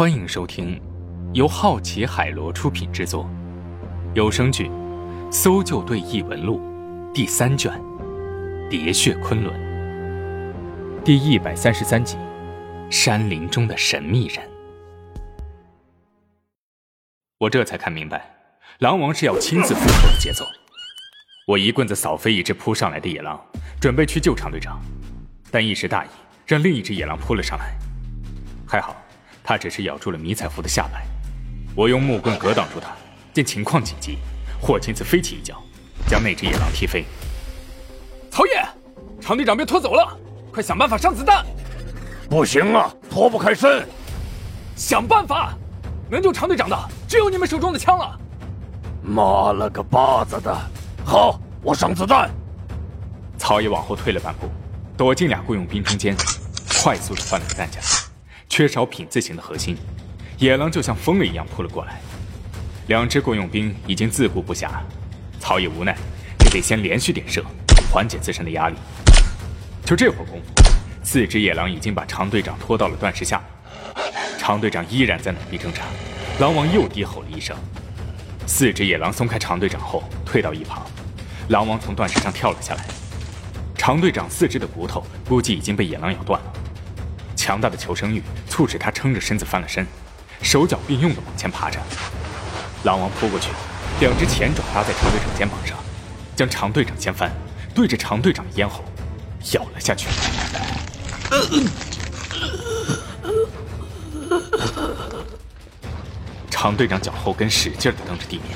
欢迎收听由好奇海螺出品制作有声剧《搜救队异闻录》第三卷《喋血昆仑》第一百三十三集《山林中的神秘人》。我这才看明白，狼王是要亲自复仇的节奏。我一棍子扫飞一只扑上来的野狼，准备去救常队长，但一时大意，让另一只野狼扑了上来。还好。他只是咬住了迷彩服的下摆，我用木棍格挡住他。见情况紧急，霍青子飞起一脚，将那只野狼踢飞。曹野，常队长被拖走了，快想办法上子弹！不行啊，脱不开身。想办法，能救常队长的只有你们手中的枪了。妈了个巴子的！好，我上子弹。曹野往后退了半步，躲进俩雇佣兵中间，快速的换了个弹夹。缺少品字形的核心，野狼就像疯了一样扑了过来。两只雇佣兵已经自顾不暇，曹野无奈，只得先连续点射，缓解自身的压力。就这会儿功夫，四只野狼已经把常队长拖到了断石下面。常队长依然在努力挣扎，狼王又低吼了一声。四只野狼松开常队长后，退到一旁。狼王从断石上跳了下来。常队长四肢的骨头估计已经被野狼咬断了。强大的求生欲促使他撑着身子翻了身，手脚并用的往前爬着。狼王扑过去，两只前爪搭在常队长肩膀上，将常队长掀翻，对着常队长的咽喉咬了下去。常队长脚后跟使劲地蹬着地面，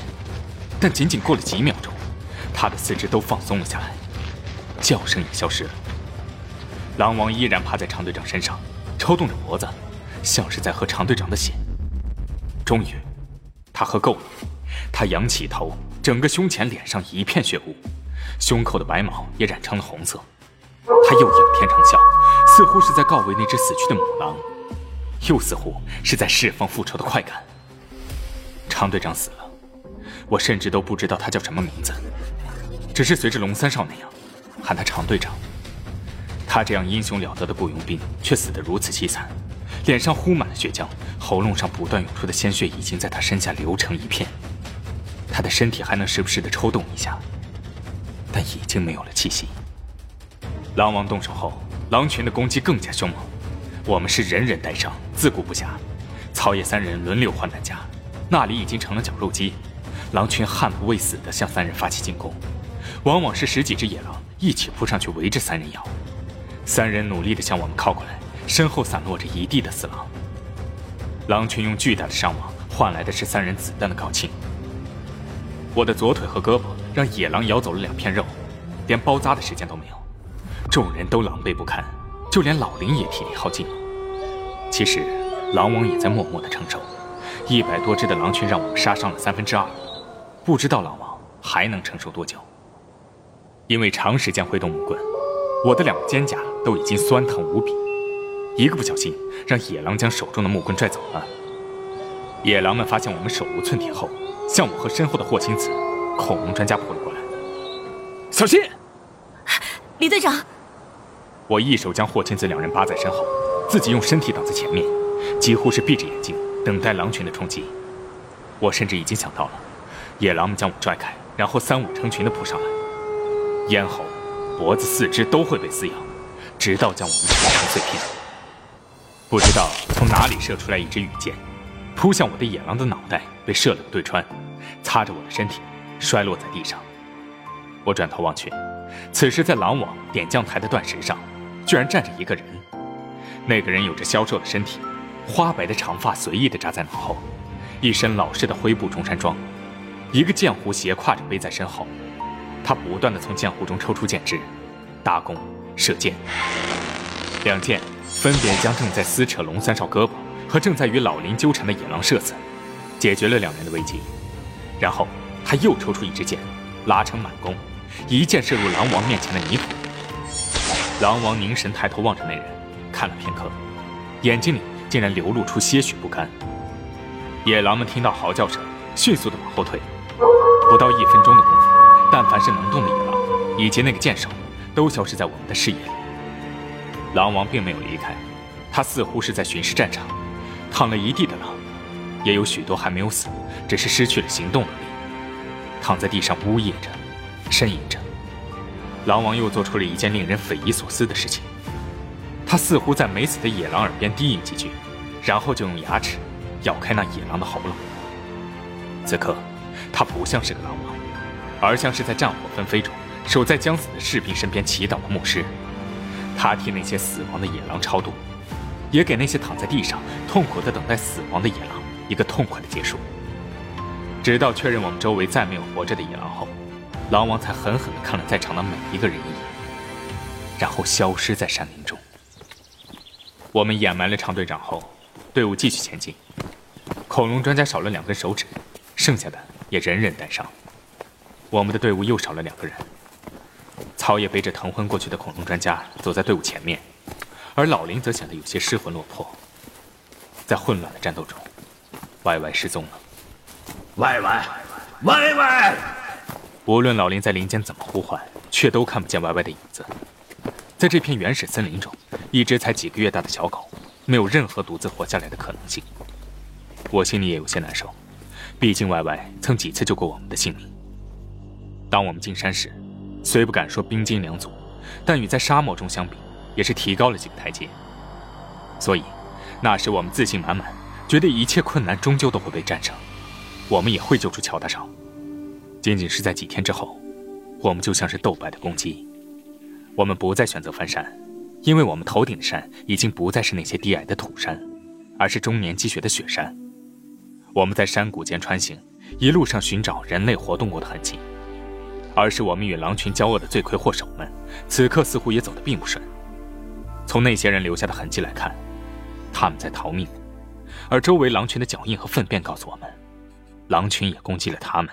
但仅仅过了几秒钟，他的四肢都放松了下来，叫声也消失了。狼王依然趴在常队长身上。抽动着脖子，像是在喝常队长的血。终于，他喝够了。他仰起头，整个胸前、脸上一片血污，胸口的白毛也染成了红色。他又仰天长啸，似乎是在告慰那只死去的母狼，又似乎是在释放复仇的快感。常队长死了，我甚至都不知道他叫什么名字，只是随着龙三少那样喊他常队长。他这样英雄了得的雇佣兵，却死得如此凄惨，脸上糊满了血浆，喉咙上不断涌出的鲜血已经在他身下流成一片。他的身体还能时不时的抽动一下，但已经没有了气息。狼王动手后，狼群的攻击更加凶猛，我们是人人带伤，自顾不暇。草野三人轮流换弹夹，那里已经成了绞肉机。狼群悍不畏死地向三人发起进攻，往往是十几只野狼一起扑上去围着三人咬。三人努力地向我们靠过来，身后散落着一地的死狼。狼群用巨大的伤亡换来的是三人子弹的高清。我的左腿和胳膊让野狼咬走了两片肉，连包扎的时间都没有。众人都狼狈不堪，就连老林也体力耗尽了。其实，狼王也在默默地承受。一百多只的狼群让我们杀伤了三分之二，不知道狼王还能承受多久。因为长时间挥动木棍。我的两个肩胛都已经酸疼无比，一个不小心让野狼将手中的木棍拽走了。野狼们发现我们手无寸铁后，向我和身后的霍青子、恐龙专家扑了过来。小心，李队长！我一手将霍青子两人扒在身后，自己用身体挡在前面，几乎是闭着眼睛等待狼群的冲击。我甚至已经想到了，野狼们将我拽开，然后三五成群的扑上来，咽喉。脖子、四肢都会被撕咬，直到将我们撕成碎片。不知道从哪里射出来一支羽箭，扑向我的野狼的脑袋被射了个对穿，擦着我的身体摔落在地上。我转头望去，此时在狼王点将台的断石上，居然站着一个人。那个人有着消瘦的身体，花白的长发随意地扎在脑后，一身老式的灰布中山装，一个剑壶斜挎着背在身后。他不断的从剑壶中抽出剑支，搭弓射箭。两箭分别将正在撕扯龙三少胳膊和正在与老林纠缠的野狼射死，解决了两人的危机。然后他又抽出一支箭，拉成满弓，一箭射入狼王面前的泥土。狼王凝神抬头望着那人，看了片刻，眼睛里竟然流露出些许不甘。野狼们听到嚎叫声，迅速的往后退。不到一分钟的功夫。但凡是能动的野狼，以及那个箭手，都消失在我们的视野里。狼王并没有离开，他似乎是在巡视战场，躺了一地的狼，也有许多还没有死，只是失去了行动能力，躺在地上呜咽着，呻吟着。狼王又做出了一件令人匪夷所思的事情，他似乎在没死的野狼耳边低吟几句，然后就用牙齿咬开那野狼的喉咙。此刻，他不像是个狼王，而像是在战火纷飞中守在将死的士兵身边祈祷的牧师。他替那些死亡的野狼超度，也给那些躺在地上痛苦的等待死亡的野狼一个痛快的结束。直到确认我们周围再没有活着的野狼后。狼王才狠狠地看了在场的每一个人一眼，然后消失在山林中。我们掩埋了常队长后，队伍继续前进。恐龙专家少了两根手指，剩下的也人人带伤。我们的队伍又少了两个人。草野背着腾昏过去的恐龙专家走在队伍前面，而老林则显得有些失魂落魄。在混乱的战斗中，歪歪失踪了。歪歪，歪歪！无论老林在林间怎么呼唤，却都看不见歪歪的影子。在这片原始森林中，一只才几个月大的小狗，没有任何独自活下来的可能性。我心里也有些难受，毕竟歪歪曾几次救过我们的性命。当我们进山时，虽不敢说兵精粮足，但与在沙漠中相比，也是提高了几个台阶。所以，那时我们自信满满，觉得一切困难终究都会被战胜，我们也会救出乔大少。仅仅是在几天之后，我们就像是斗败的公鸡。我们不再选择翻山，因为我们头顶的山已经不再是那些低矮的土山，而是终年积雪的雪山。我们在山谷间穿行，一路上寻找人类活动过的痕迹。而是我们与狼群交恶的罪魁祸首们，此刻似乎也走得并不顺。从那些人留下的痕迹来看，他们在逃命，而周围狼群的脚印和粪便告诉我们，狼群也攻击了他们。